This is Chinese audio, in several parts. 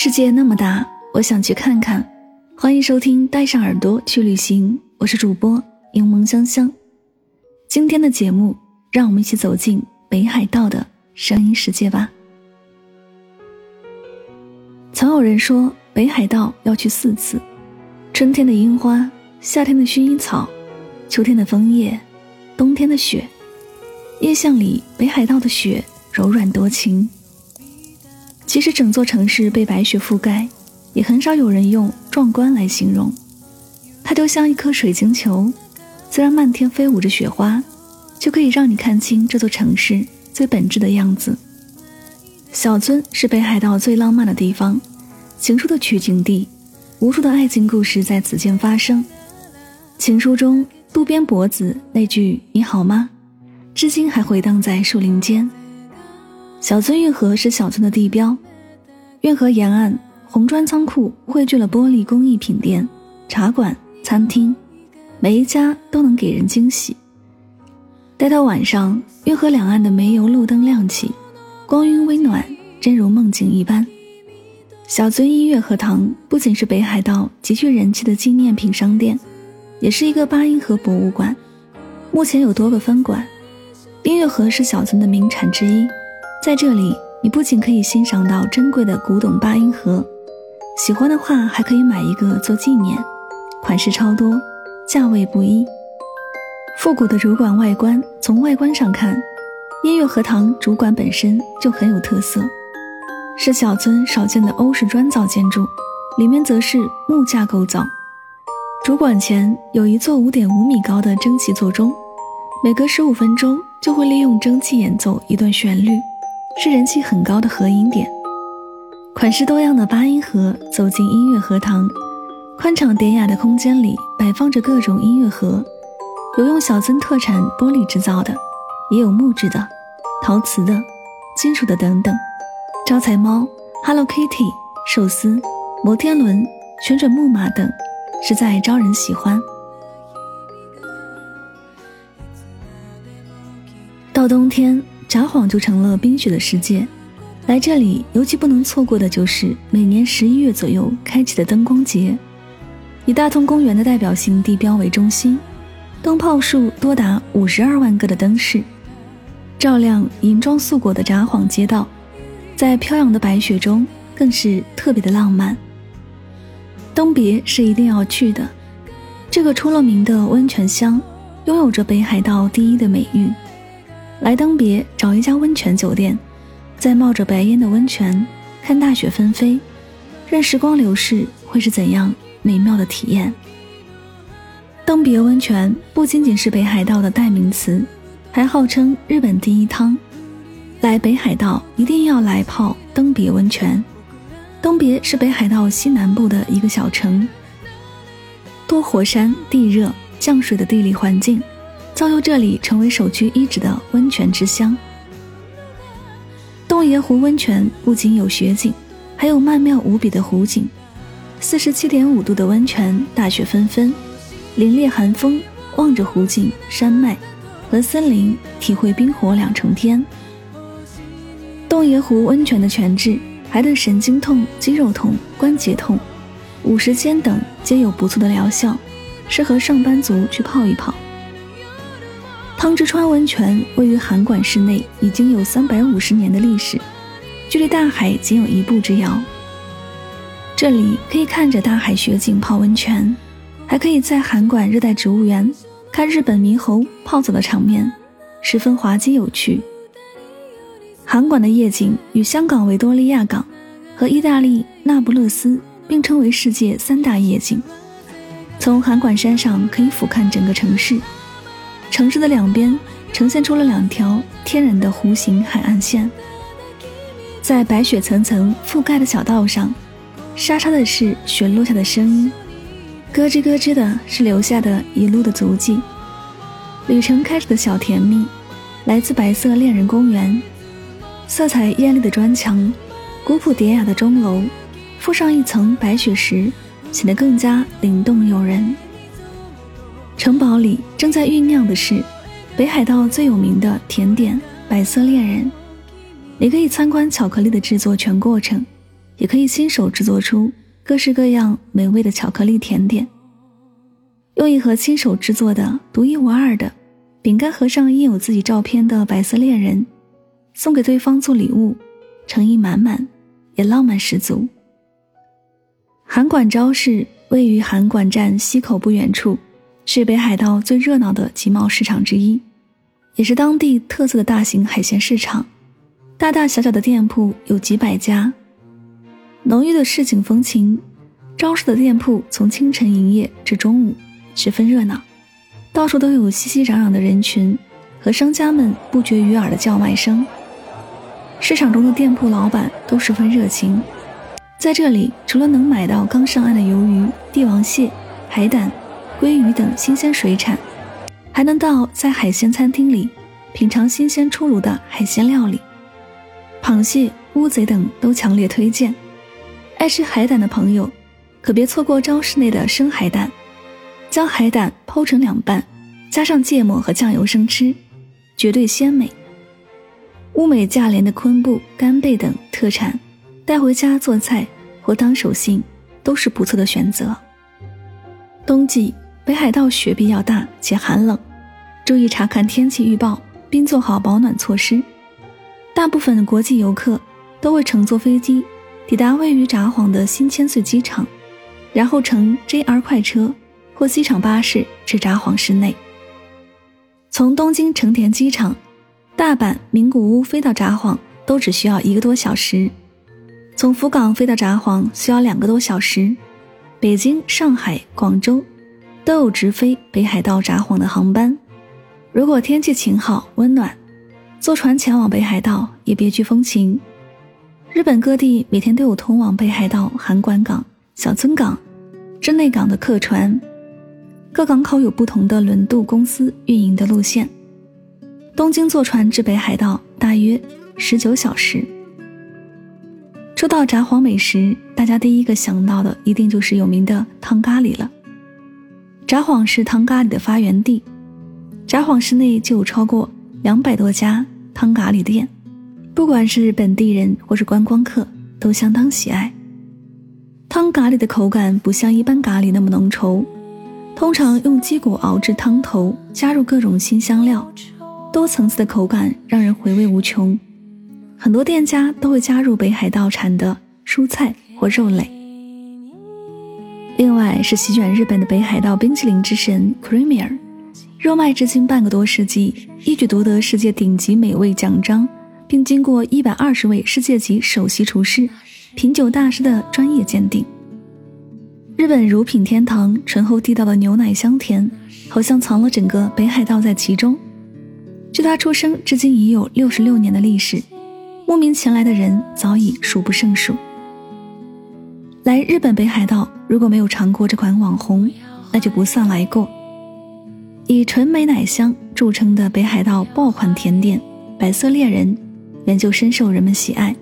世界那么大，我想去看看。欢迎收听《带上耳朵去旅行》，我是主播柠檬香香。今天的节目，让我们一起走进北海道的声音世界吧。曾有人说，北海道要去四次：春天的樱花，夏天的薰衣草，秋天的枫叶，冬天的雪。印象里，北海道的雪柔软多情。即使整座城市被白雪覆盖，也很少有人用壮观来形容。它就像一颗水晶球，虽然漫天飞舞着雪花，就可以让你看清这座城市最本质的样子。小樽是北海道最浪漫的地方，情书的取景地，无数的爱情故事在此间发生。情书中渡边博子那句“你好吗”，至今还回荡在树林间。小樽运河是小樽的地标，运河沿岸红砖仓库汇聚了玻璃工艺品店、茶馆、餐厅，每一家都能给人惊喜。待到晚上，运河两岸的煤油路灯亮起，光晕微暖，真如梦境一般。小樽音乐荷堂不仅是北海道极具人气的纪念品商店，也是一个八音盒博物馆，目前有多个分馆。音乐盒是小樽的名产之一。在这里，你不仅可以欣赏到珍贵的古董八音盒，喜欢的话还可以买一个做纪念，款式超多，价位不一。复古的主管外观，从外观上看，音乐荷塘主管本身就很有特色，是小村少见的欧式砖造建筑，里面则是木架构造。主管前有一座五点五米高的蒸汽座钟，每隔十五分钟就会利用蒸汽演奏一段旋律。是人气很高的合影点，款式多样的八音盒走进音乐荷堂，宽敞典雅的空间里摆放着各种音乐盒，有用小樽特产玻璃制造的，也有木质的、陶瓷的、金属的等等。招财猫、Hello Kitty、寿司、摩天轮、旋转木马等，实在招人喜欢。到冬天。札幌就成了冰雪的世界，来这里尤其不能错过的就是每年十一月左右开启的灯光节。以大通公园的代表性地标为中心，灯泡数多达五十二万个的灯饰，照亮银装素裹的札幌街道，在飘扬的白雪中更是特别的浪漫。登别是一定要去的，这个出了名的温泉乡，拥有着北海道第一的美誉。来登别，找一家温泉酒店，在冒着白烟的温泉看大雪纷飞，任时光流逝，会是怎样美妙的体验？登别温泉不仅仅是北海道的代名词，还号称日本第一汤。来北海道一定要来泡登别温泉。登别是北海道西南部的一个小城，多火山、地热、降水的地理环境。造就这里成为首屈一指的温泉之乡。洞爷湖温泉不仅有雪景，还有曼妙无比的湖景。四十七点五度的温泉，大雪纷纷，凛冽寒风，望着湖景、山脉和森林，体会冰火两重天。洞爷湖温泉的泉质还对神经痛、肌肉痛、关节痛、五十肩等皆有不错的疗效，适合上班族去泡一泡。汤之川温泉位于函馆市内，已经有三百五十年的历史，距离大海仅有一步之遥。这里可以看着大海雪景泡温泉，还可以在函馆热带植物园看日本猕猴泡澡的场面，十分滑稽有趣。函馆的夜景与香港维多利亚港和意大利那不勒斯并称为世界三大夜景。从函馆山上可以俯瞰整个城市，城市的两边呈现出了两条天然的弧形海岸线。在白雪层层覆盖的小道上，沙沙的是雪落下的声音，咯吱咯吱的是留下的一路的足迹。旅程开始的小甜蜜，来自白色恋人公园，色彩艳丽的砖墙。古朴典雅的钟楼，附上一层白雪石，显得更加灵动诱人。城堡里正在酝酿的是北海道最有名的甜点——白色恋人。你可以参观巧克力的制作全过程，也可以亲手制作出各式各样美味的巧克力甜点。用一盒亲手制作的独一无二的饼干盒上印有自己照片的白色恋人，送给对方做礼物，诚意满满。也浪漫十足。函馆昭市位于函馆站西口不远处，是北海道最热闹的集贸市场之一，也是当地特色的大型海鲜市场。大大小小的店铺有几百家，浓郁的市井风情。昭市的店铺从清晨营业至中午，十分热闹，到处都有熙熙攘攘的人群和商家们不绝于耳的叫卖声。市场中的店铺老板都十分热情，在这里除了能买到刚上岸的鱿鱼、帝王蟹、海胆、鲑鱼等新鲜水产，还能到在海鲜餐厅里品尝新鲜出炉的海鲜料理，螃蟹、乌贼等都强烈推荐。爱吃海胆的朋友，可别错过超市内的生海胆，将海胆剖成两半，加上芥末和酱油生吃，绝对鲜美。物美价廉的昆布、干贝等特产，带回家做菜或当手信都是不错的选择。冬季北海道雪比较大且寒冷，注意查看天气预报并做好保暖措施。大部分国际游客都会乘坐飞机抵达位于札幌的新千岁机场，然后乘 JR 快车或机场巴士至札幌市内。从东京成田机场。大阪、名古屋飞到札幌都只需要一个多小时，从福冈飞到札幌需要两个多小时。北京、上海、广州都有直飞北海道札幌的航班。如果天气晴好、温暖，坐船前往北海道也别具风情。日本各地每天都有通往北海道函馆港、小樽港、真内港的客船，各港口有不同的轮渡公司运营的路线。东京坐船至北海道大约十九小时。说到札幌美食，大家第一个想到的一定就是有名的汤咖喱了。札幌是汤咖喱的发源地，札幌市内就有超过两百多家汤咖喱店，不管是本地人或是观光客，都相当喜爱。汤咖喱的口感不像一般咖喱那么浓稠，通常用鸡骨熬制汤头，加入各种新香料。多层次的口感让人回味无穷，很多店家都会加入北海道产的蔬菜或肉类。另外是席卷日本的北海道冰淇淋之神 Creamier，热卖至今半个多世纪，一举夺得世界顶级美味奖章，并经过一百二十位世界级首席厨师、品酒大师的专业鉴定。日本乳品天堂，醇厚地道的牛奶香甜，好像藏了整个北海道在其中。距他出生至今已有六十六年的历史，慕名前来的人早已数不胜数。来日本北海道，如果没有尝过这款网红，那就不算来过。以纯美奶香著称的北海道爆款甜点——白色恋人，原就深受人们喜爱。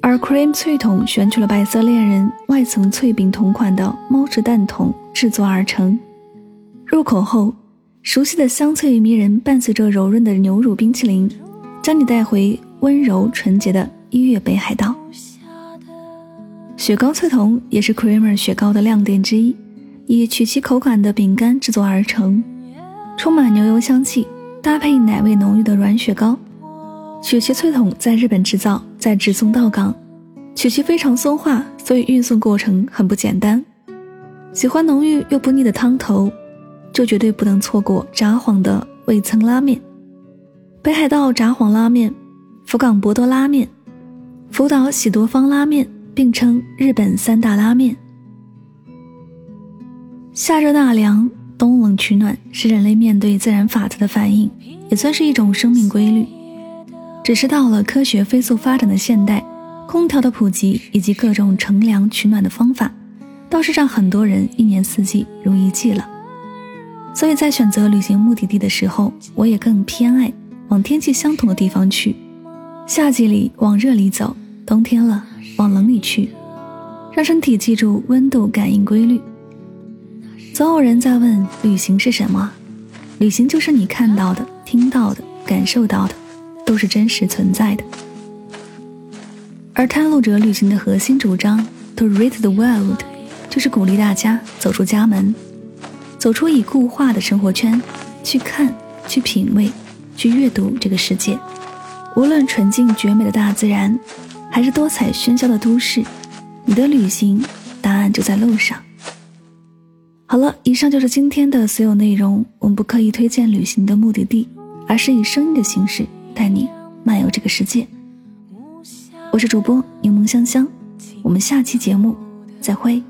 而 Cream 脆筒选取了白色恋人外层脆饼同款的猫式蛋筒制作而成，入口后。熟悉的香脆迷人，伴随着柔润的牛乳冰淇淋，将你带回温柔纯洁的一月北海道。雪糕脆筒也是 Creamer 雪糕的亮点之一，以曲奇口感的饼干制作而成，充满牛油香气，搭配奶味浓郁的软雪糕。曲奇脆筒在日本制造，再直送到港。曲奇非常松化，所以运送过程很不简单。喜欢浓郁又不腻的汤头。就绝对不能错过札幌的味噌拉面、北海道札幌拉面、福冈博多拉面、福岛喜多方拉面并称日本三大拉面。夏热纳凉，冬冷取暖，是人类面对自然法则的反应，也算是一种生命规律。只是到了科学飞速发展的现代，空调的普及以及各种乘凉取暖的方法，倒是让很多人一年四季如一季了。所以在选择旅行目的地的时候，我也更偏爱往天气相同的地方去。夏季里往热里走，冬天了往冷里去，让身体记住温度感应规律。总有人在问旅行是什么？旅行就是你看到的、听到的、感受到的，都是真实存在的。而探路者旅行的核心主张 “To read the world”，就是鼓励大家走出家门。走出已固化的生活圈，去看、去品味、去阅读这个世界。无论纯净绝美的大自然，还是多彩喧嚣的都市，你的旅行答案就在路上。好了，以上就是今天的所有内容。我们不刻意推荐旅行的目的地，而是以声音的形式带你漫游这个世界。我是主播柠檬香香，我们下期节目再会。